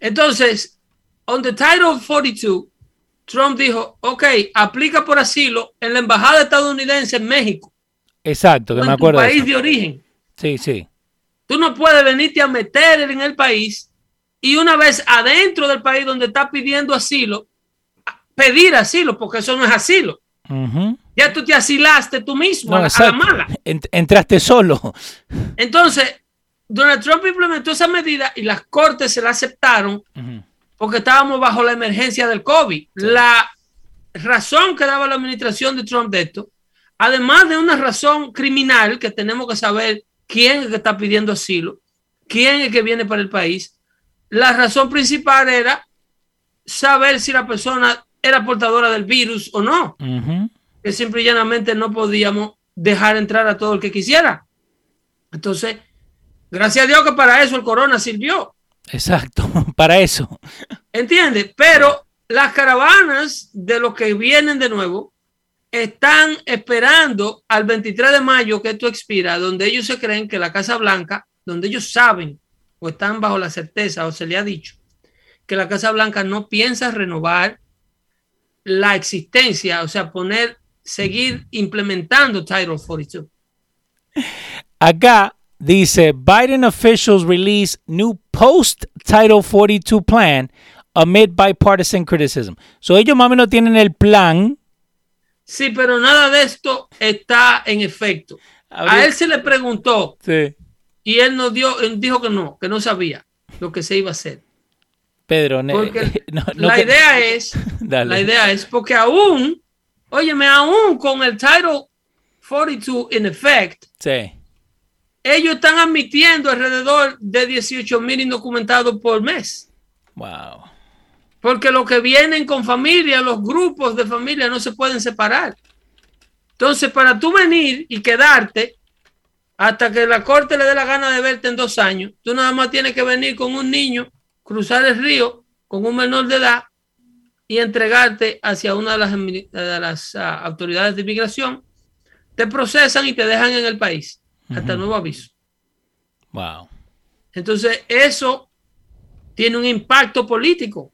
Entonces, on the Title 42, Trump dijo, ok, aplica por asilo en la embajada estadounidense en México. Exacto, que me acuerdo. Tu país de, origen. Sí, sí. Tú no puedes venirte a meter en el país y una vez adentro del país donde está pidiendo asilo, pedir asilo, porque eso no es asilo. Ya tú te asilaste tú mismo a, la mala. entraste solo. Entonces, Donald Trump implementó esa medida y las cortes se la aceptaron porque estábamos bajo la emergencia del COVID. La razón que daba la administración de Trump de esto, además de una razón criminal que tenemos que saber quién es el que está pidiendo asilo, quién es el que viene para el país, la razón principal era saber si la persona era portadora del virus o no. Que simple y llanamente no podíamos dejar entrar a todo el que quisiera. Entonces, gracias a Dios que para eso el corona sirvió. Exacto, para eso. ¿Entiendes? Pero las caravanas de los que vienen de nuevo están esperando al 23 de mayo que esto expira, donde ellos se creen que la Casa Blanca, donde ellos saben o están bajo la certeza o se le ha dicho que la Casa Blanca no piensa renovar la existencia, o sea, poner, seguir implementando Title 42. Acá dice Biden officials release new post Title 42 plan amid bipartisan criticism. So ellos más o menos tienen el plan. Sí, pero nada de esto está en efecto. A él se le preguntó sí. y él nos dio, dijo que no, que no sabía lo que se iba a hacer. Pedro, porque la idea es, la idea es porque aún, óyeme, aún con el Title 42 en effect, sí. Ellos están admitiendo alrededor de 18 mil indocumentados por mes. Wow. Porque los que vienen con familia, los grupos de familia no se pueden separar. Entonces, para tú venir y quedarte hasta que la corte le dé la gana de verte en dos años, tú nada más tienes que venir con un niño, cruzar el río con un menor de edad y entregarte hacia una de las, de las ah, autoridades de inmigración. Te procesan y te dejan en el país hasta nuevo aviso. Wow. Entonces, eso tiene un impacto político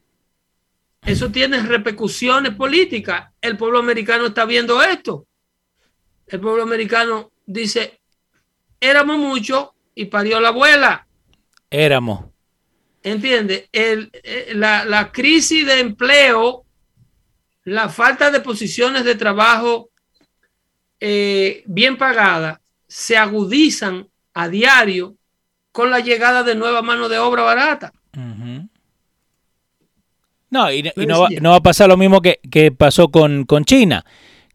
eso tiene repercusiones políticas. El pueblo americano está viendo esto. El pueblo americano dice, éramos muchos y parió la abuela. Éramos. ¿Entiende? Eh, la, crisis de empleo, la falta de posiciones de trabajo eh, bien pagadas, se agudizan a diario con la llegada de nueva mano de obra barata. No, y, no, va, no, va, a pasar lo mismo que, pasó con, China,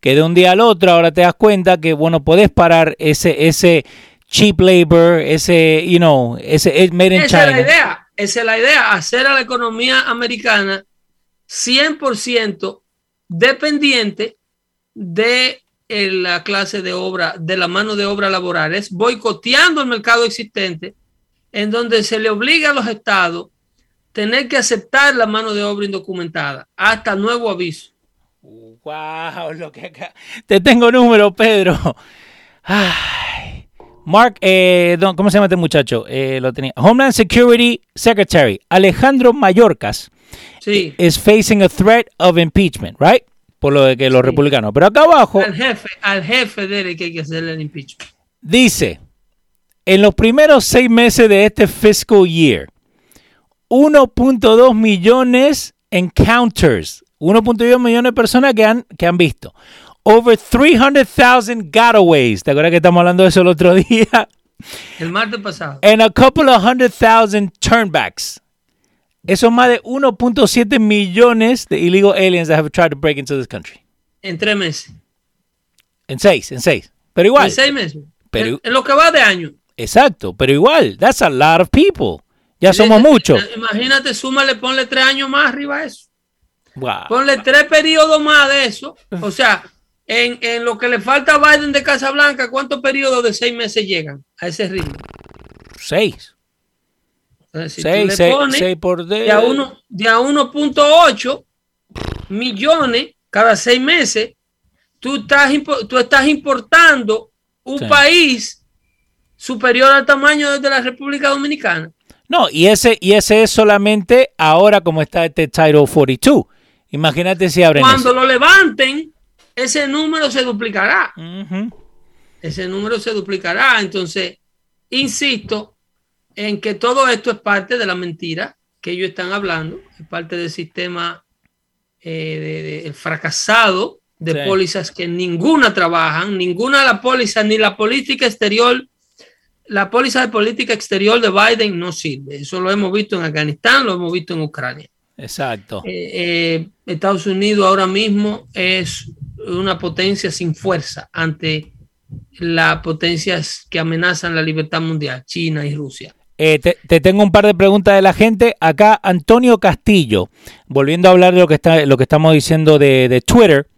que de un día al otro ahora te das cuenta que, bueno, podés parar ese, ese cheap labor, ese, you know, ese made in Esa es la idea, esa es la idea, hacer a la economía americana 100% dependiente de eh, la clase de obra, de la mano de obra laboral, es boicoteando el mercado existente, en donde se le obliga a los estados tener que aceptar la mano de obra indocumentada hasta nuevo aviso. Wow, lo que acá. Te tengo número, Pedro. Mark, eh, ¿cómo se llama este muchacho? Eh, lo tenía. Homeland Security Secretary Alejandro Mayorkas sí. is facing a threat of impeachment, right? Por lo de que los republicanos. Pero acá abajo. Al jefe, al jefe de él que hay que hacerle el impeachment. Dice: En los primeros seis meses de este fiscal year, 1.2 millones encounters. 1.2 millones de personas que han, que han visto. Over 300,000 gotaways. ¿Te acuerdas que estamos hablando de eso el otro día? El martes pasado. And a couple of hundred thousand turnbacks. Eso es más de 1.7 millones de illegal aliens that have tried to break into this country. En tres meses. En seis, en seis. Pero igual. En seis meses. Pero, en, en lo que va de año. Exacto, pero igual. That's a lot of people. Ya somos muchos. Imagínate, súmale, ponle tres años más arriba a eso. Ponle tres periodos más de eso. O sea, en, lo que le falta a Biden de Casablanca, ¿cuántos periodos de seis meses llegan a ese ritmo? Seis. Seis, seis, por de a 1.8 millones cada seis meses, tú estás, tú estás importando un país superior al tamaño de la República Dominicana. No, y ese, y ese es solamente ahora como está este Title 42. Imagínate si abren. Cuando lo levanten, ese número se duplicará. Ese número se duplicará. Entonces, insisto en que todo esto es parte de la mentira que ellos están hablando, es parte del sistema eh, fracasado de pólizas que ninguna trabajan, ninguna de las pólizas, ni la política exterior, la póliza de política exterior de Biden no sirve. Eso lo hemos visto en Afganistán, lo hemos visto en Ucrania. Exacto. Eh, eh, Estados Unidos ahora mismo es una potencia sin fuerza ante las potencias que amenazan la libertad mundial, China y Rusia. Eh, te, tengo un par de preguntas de la gente. Acá Antonio Castillo, volviendo a hablar de lo que, está, lo que estamos diciendo de, Twitter,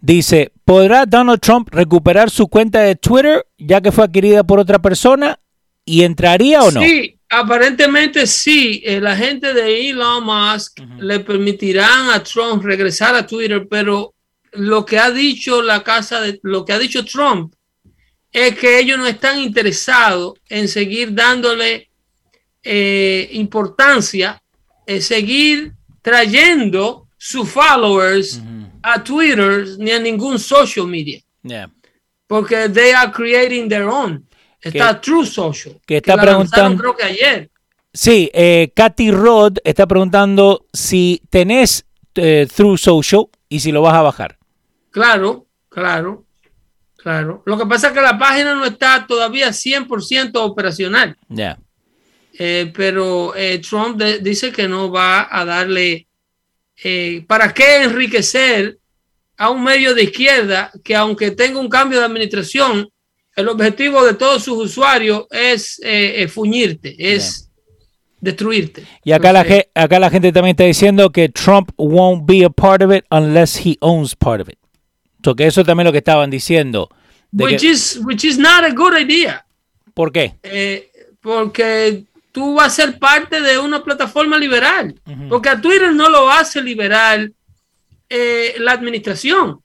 dice, ¿podrá Donald Trump recuperar su cuenta de Twitter ya que fue adquirida por otra persona? ¿Y entraría o no? Sí, aparentemente sí. la gente de Elon Musk le permitirán a Trump regresar a Twitter, pero lo que ha dicho la casa de lo que ha dicho Trump es que ellos no están interesados en seguir dándole eh, importancia, en seguir trayendo sus followers a Twitter ni a ningún social media. Porque they are creating their own. Está True Social. Que está preguntando. Creo que ayer. Sí, eh, Katy Rod está preguntando si tenés eh, True Social y si lo vas a bajar. Claro, claro, claro. Lo que pasa es que la página no está todavía 100% operacional. Ya. Eh, pero eh, Trump dice que no va a darle. Eh, ¿Para qué enriquecer a un medio de izquierda que, aunque tenga un cambio de administración, el objetivo de todos sus usuarios es fuñirte, es destruirte? Y acá, la, acá la gente también está diciendo que Trump won't be a part of it unless he owns part of it que eso también es lo que estaban diciendo. Which, is, which is not a good idea. ¿Por qué? Porque tú vas a ser parte de una plataforma liberal. Porque a Twitter no lo hace liberal eh, la administración.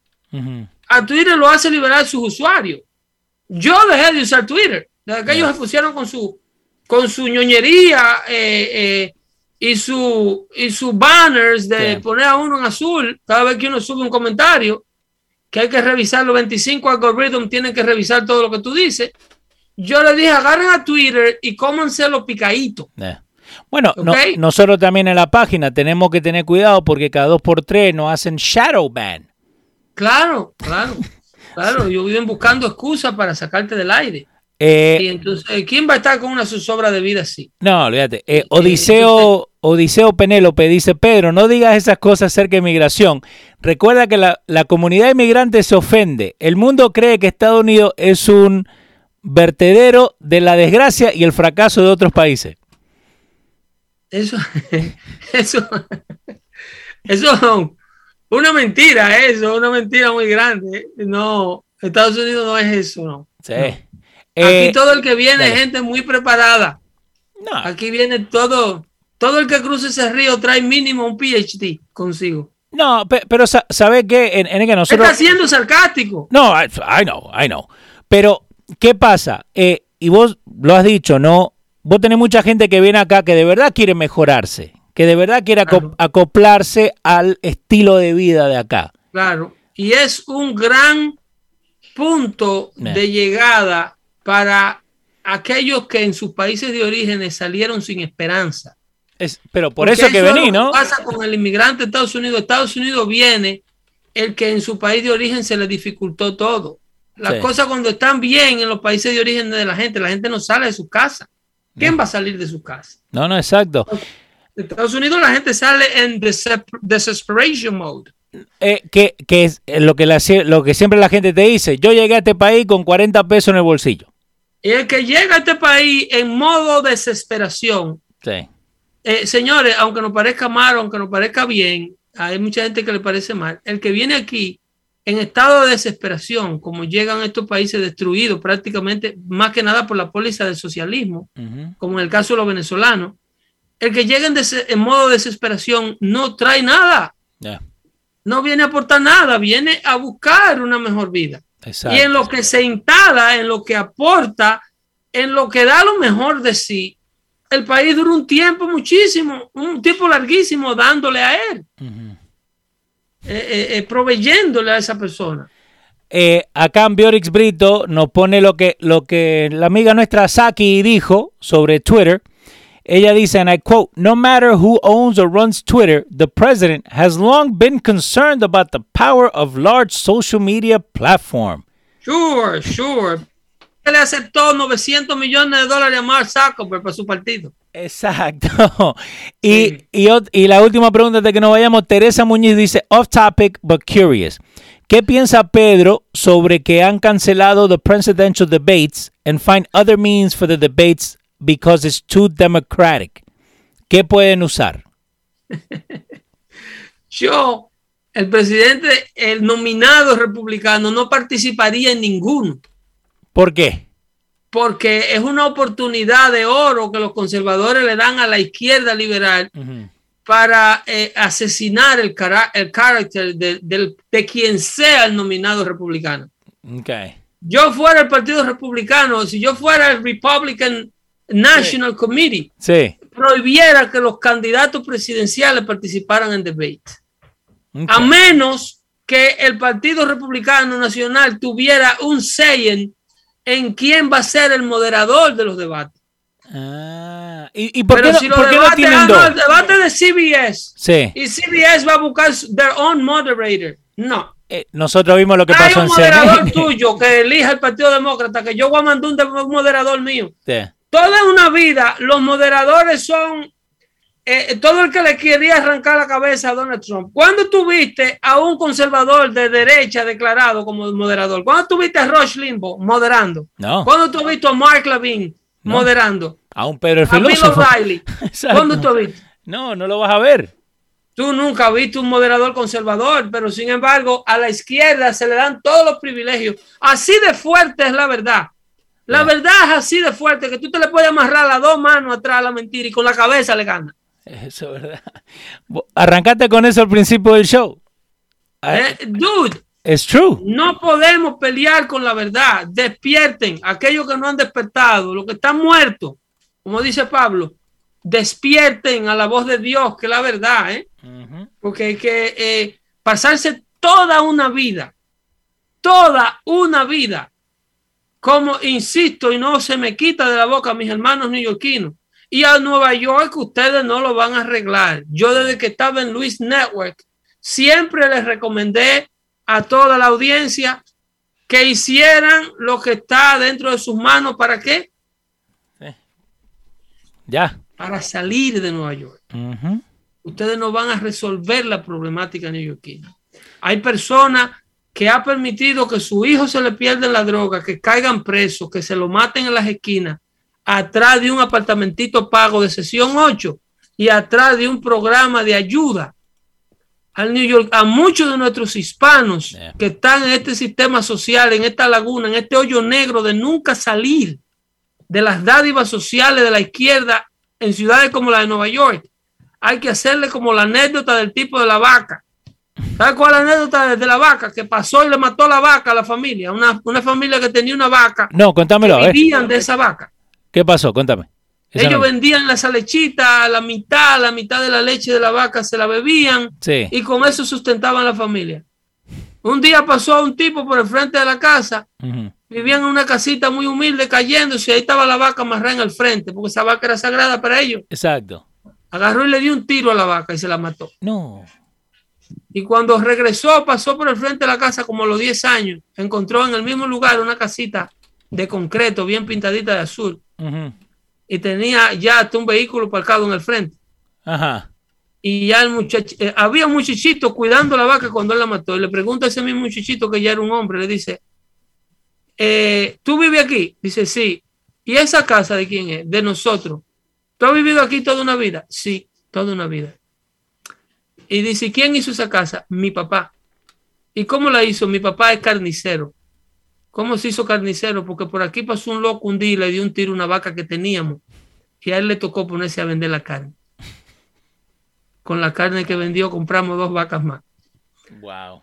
A Twitter lo hace liberal sus usuarios. Yo dejé de usar Twitter. Desde que ellos se pusieron con su, con su ñoñería eh, y su y sus banners de poner a uno en azul cada vez que uno sube un comentario que hay que revisar los 25 algoritmos, tienen que revisar todo lo que tú dices. Yo le dije, agarren a Twitter y cómanse los picaditos. Eh. Bueno, nosotros también en la página tenemos que tener cuidado porque cada dos por tres nos hacen shadow ban. Claro, claro, claro. Ellos viven buscando excusas para sacarte del aire. Eh, y entonces, ¿quién va a estar con una zozobra de vida así? No, olvídate. Eh, Odiseo, Odiseo Penélope dice, Pedro, no digas esas cosas acerca de migración. Recuerda que la, comunidad inmigrante se ofende. El mundo cree que Estados Unidos es un vertedero de la desgracia y el fracaso de otros países. Eso, eso, eso, una mentira, eso, una mentira muy grande. No, Estados Unidos no es eso, no. Sí. Aquí eh, todo el que viene es gente muy preparada. No. Aquí viene todo, todo el que cruce ese río trae mínimo un PhD consigo. No, pero ¿sabe qué? En, en que nosotros... Está siendo sarcástico. No, I, know, I know. Pero, ¿qué pasa? Eh, y vos lo has dicho, ¿no? Vos tenés mucha gente que viene acá que de verdad quiere mejorarse, que de verdad quiere acoplarse al estilo de vida de acá. Claro, y es un gran punto de llegada para aquellos que en sus países de origen salieron sin esperanza. Es, pero por eso que vení, ¿no? pasa con el inmigrante de Estados Unidos? Estados Unidos viene el que en su país de origen se le dificultó todo. Las cosas cuando están bien en los países de origen de la gente, la gente no sale de su casa. ¿Quién va a salir de su casa? No, no, exacto. En Estados Unidos la gente sale en desesperation mode. Eh, que, es lo que, lo que siempre la gente te dice. Yo llegué a este país con 40 pesos en el bolsillo. Y el que llega a este país en modo desesperación. Sí. Eh, señores, aunque nos parezca mal, aunque nos parezca bien, hay mucha gente que le parece mal. El que viene aquí en estado de desesperación, como llegan a estos países destruidos prácticamente, más que nada por la póliza del socialismo, como en el caso de los venezolanos, el que llega en, modo de desesperación no trae nada. No viene a aportar nada, viene a buscar una mejor vida. Y en lo que se instala, en lo que aporta, en lo que da lo mejor de sí, el país dura un tiempo muchísimo, un tiempo larguísimo dándole a él, eh, eh, eh, proveyéndole a esa persona. acá en Biorix Brito nos pone lo que, lo que la amiga nuestra Saki dijo sobre Twitter. ella dice, and I quote, no matter who owns or runs Twitter, the president has long been concerned about the power of large social media platform. Sure, sure. Le aceptó 900 millones de dólares a Mark Zuckerberg para su partido. Exacto. Y, y, y, la última pregunta de que nos vayamos, Teresa Muñiz dice, off topic but curious. ¿Qué piensa Pedro sobre que han cancelado the presidential debates and find other means for the debates because it's too democratic? ¿Qué pueden usar? Yo, el presidente, el nominado republicano, no participaría en ninguno. ¿Por qué? porque es una oportunidad de oro que los conservadores le dan a la izquierda liberal para eh, asesinar el, el carácter de, de, quien sea el nominado republicano. Okay. Yo fuera el Partido Republicano, si yo fuera el Republican National Committee, prohibiera que los candidatos presidenciales participaran en debate. A menos que el Partido Republicano Nacional tuviera un saying en quién va a ser el moderador de los debates. Ah, ¿y, por qué, si los debates, ah, el debate de CBS sí. y CBS va a buscar their own moderator. No. Eh, nosotros vimos lo que pasó en CNN. Hay un moderador tuyo que elija el Partido Demócrata, que yo voy a mandar un, moderador mío. Sí. Toda una vida, los moderadores son eh, todo el que le quería arrancar la cabeza a Donald Trump. ¿Cuándo tuviste a un conservador de derecha declarado como moderador? ¿Cuándo tuviste a Rush Limbaugh moderando? No. ¿Cuándo tuviste a Mark Levine moderando? A un Pedro el filósofo. A Bill O'Reilly. ¿Cuándo tú viste? No, no lo vas a ver. Tú nunca viste un moderador conservador, pero sin embargo a la izquierda se le dan todos los privilegios. Así de fuerte es la verdad. La verdad es así de fuerte que tú te le puedes amarrar las dos manos atrás a la mentira y con la cabeza le gana. Eso, ¿verdad? Arrancaste con eso al principio del show. Eh, dude. Es true. No podemos pelear con la verdad. Despierten aquellos que no han despertado, los que están muertos, como dice Pablo. Despierten a la voz de Dios, que es la verdad, ¿eh? Porque hay que eh, pasarse toda una vida, toda una vida, como insisto y no se me quita de la boca mis hermanos neoyorquinos, y a Nueva York ustedes no lo van a arreglar. Yo desde que estaba en Luis Network siempre les recomendé a toda la audiencia que hicieran lo que está dentro de sus manos. ¿Para qué? Ya. Para salir de Nueva York. Ustedes no van a resolver la problemática neoyorquina. Hay personas que ha permitido que su hijo se le pierda la droga, que caigan presos, que se lo maten en las esquinas atrás de un apartamentito pago de sesión 8 y atrás de un programa de ayuda al New York, a muchos de nuestros hispanos que están en este sistema social, en esta laguna, en este hoyo negro de nunca salir de las dádivas sociales de la izquierda en ciudades como la de Nueva York. Hay que hacerle como la anécdota del tipo de la vaca. ¿Sabes cuál es la anécdota de la vaca? Que pasó y le mató la vaca a la familia. Una, familia que tenía una vaca. No, contámelo. vivían de esa vaca. ¿Qué pasó? Cuéntame. Ellos vendían esa lechita, la mitad, la mitad de la leche de la vaca se la bebían y con eso sustentaban la familia. Un día pasó un tipo por el frente de la casa, vivían en una casita muy humilde cayéndose y ahí estaba la vaca amarrada en el frente, porque esa vaca era sagrada para ellos. Exacto. Agarró y le dio un tiro a la vaca y se la mató. No. Y cuando regresó, pasó por el frente de la casa como a los 10 años, encontró en el mismo lugar una casita de concreto bien pintadita de azul y tenía ya hasta un vehículo parcado en el frente. Ajá. Y ya el muchacho, eh, había un muchachito cuidando la vaca cuando él la mató. Y le pregunta a ese mismo muchachito que ya era un hombre, le dice, eh, ¿tú vives aquí? Dice, sí. ¿Y esa casa de quién es? De nosotros. ¿Tú has vivido aquí toda una vida? Sí, toda una vida. Y dice, ¿quién hizo esa casa? Mi papá. ¿Y cómo la hizo? Mi papá es carnicero. ¿Cómo se hizo carnicero? Porque por aquí pasó un loco un día y le dio un tiro a una vaca que teníamos. Y a él le tocó ponerse a vender la carne. Con la carne que vendió compramos dos vacas más. Wow.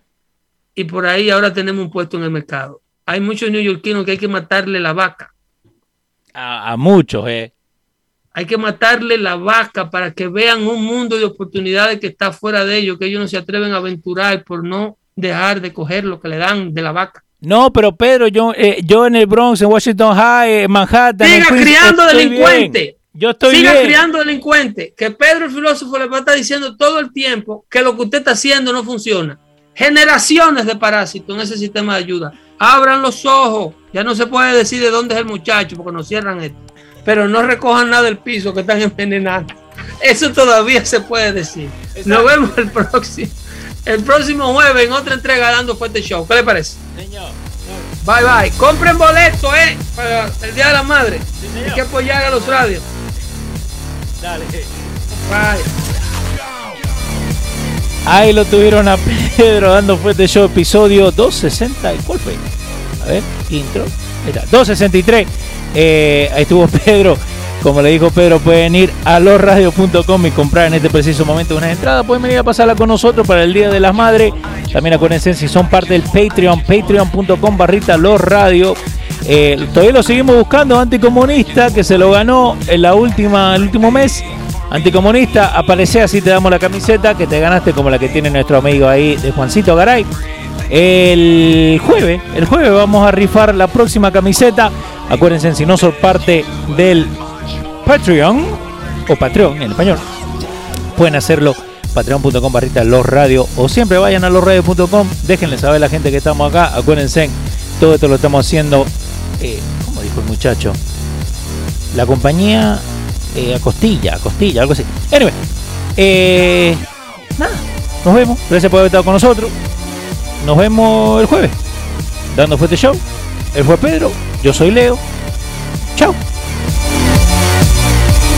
Y por ahí ahora tenemos un puesto en el mercado. Hay muchos neoyorquinos que hay que matarle la vaca. A, muchos, eh. Hay que matarle la vaca para que vean un mundo de oportunidades que está fuera de ellos, que ellos no se atreven a aventurar por no dejar de coger lo que le dan de la vaca. No, pero Pedro, yo, eh, yo en el Bronx, en Washington High, en Manhattan. Siga criando delincuentes. Yo estoy Siga criando delincuentes. Que Pedro el filósofo le va a estar diciendo todo el tiempo que lo que usted está haciendo no funciona. Generaciones de parásitos en ese sistema de ayuda. Abran los ojos. Ya no se puede decir de dónde es el muchacho porque nos cierran esto. Pero no recojan nada del piso que están envenenando. Eso todavía se puede decir. Nos vemos el próximo, el próximo jueves en otra entrega dando fuerte show. ¿Qué le parece? Señor. Bye bye. Compren boletos, eh, para el Día de la Madre. Hay que apoyar a los radios. Dale. Bye. Ahí lo tuvieron a Pedro dando fuerte show, episodio 260. ¿Cuál fue? A ver, intro. Ahí está, 263. Eh, ahí estuvo Pedro como le dijo Pedro, pueden ir a losradios.com y comprar en este preciso momento una entrada. Pueden venir a pasarla con nosotros para el Día de las Madres. También acuérdense si son parte del Patreon, patreon.com barrita losradios. Eh, todavía lo seguimos buscando, anticomunista, que se lo ganó en la última, el último mes. Anticomunista, aparece así te damos la camiseta que te ganaste como la que tiene nuestro amigo ahí de Juancito Garay. El jueves, el jueves vamos a rifar la próxima camiseta. Acuérdense, si no son parte del Patreon o Patreon en español, pueden hacerlo patreon.com barrita los radio o siempre vayan a losradios.com, déjenle saber a la gente que estamos acá, acuérdense, todo esto lo estamos haciendo, eh, como dijo el muchacho, la compañía eh, a costilla, a costilla, algo así. Anyway, eh, nada, nos vemos, gracias por haber estado con nosotros, nos vemos el jueves, dando fuerte show, él fue Pedro, yo soy Leo, chao.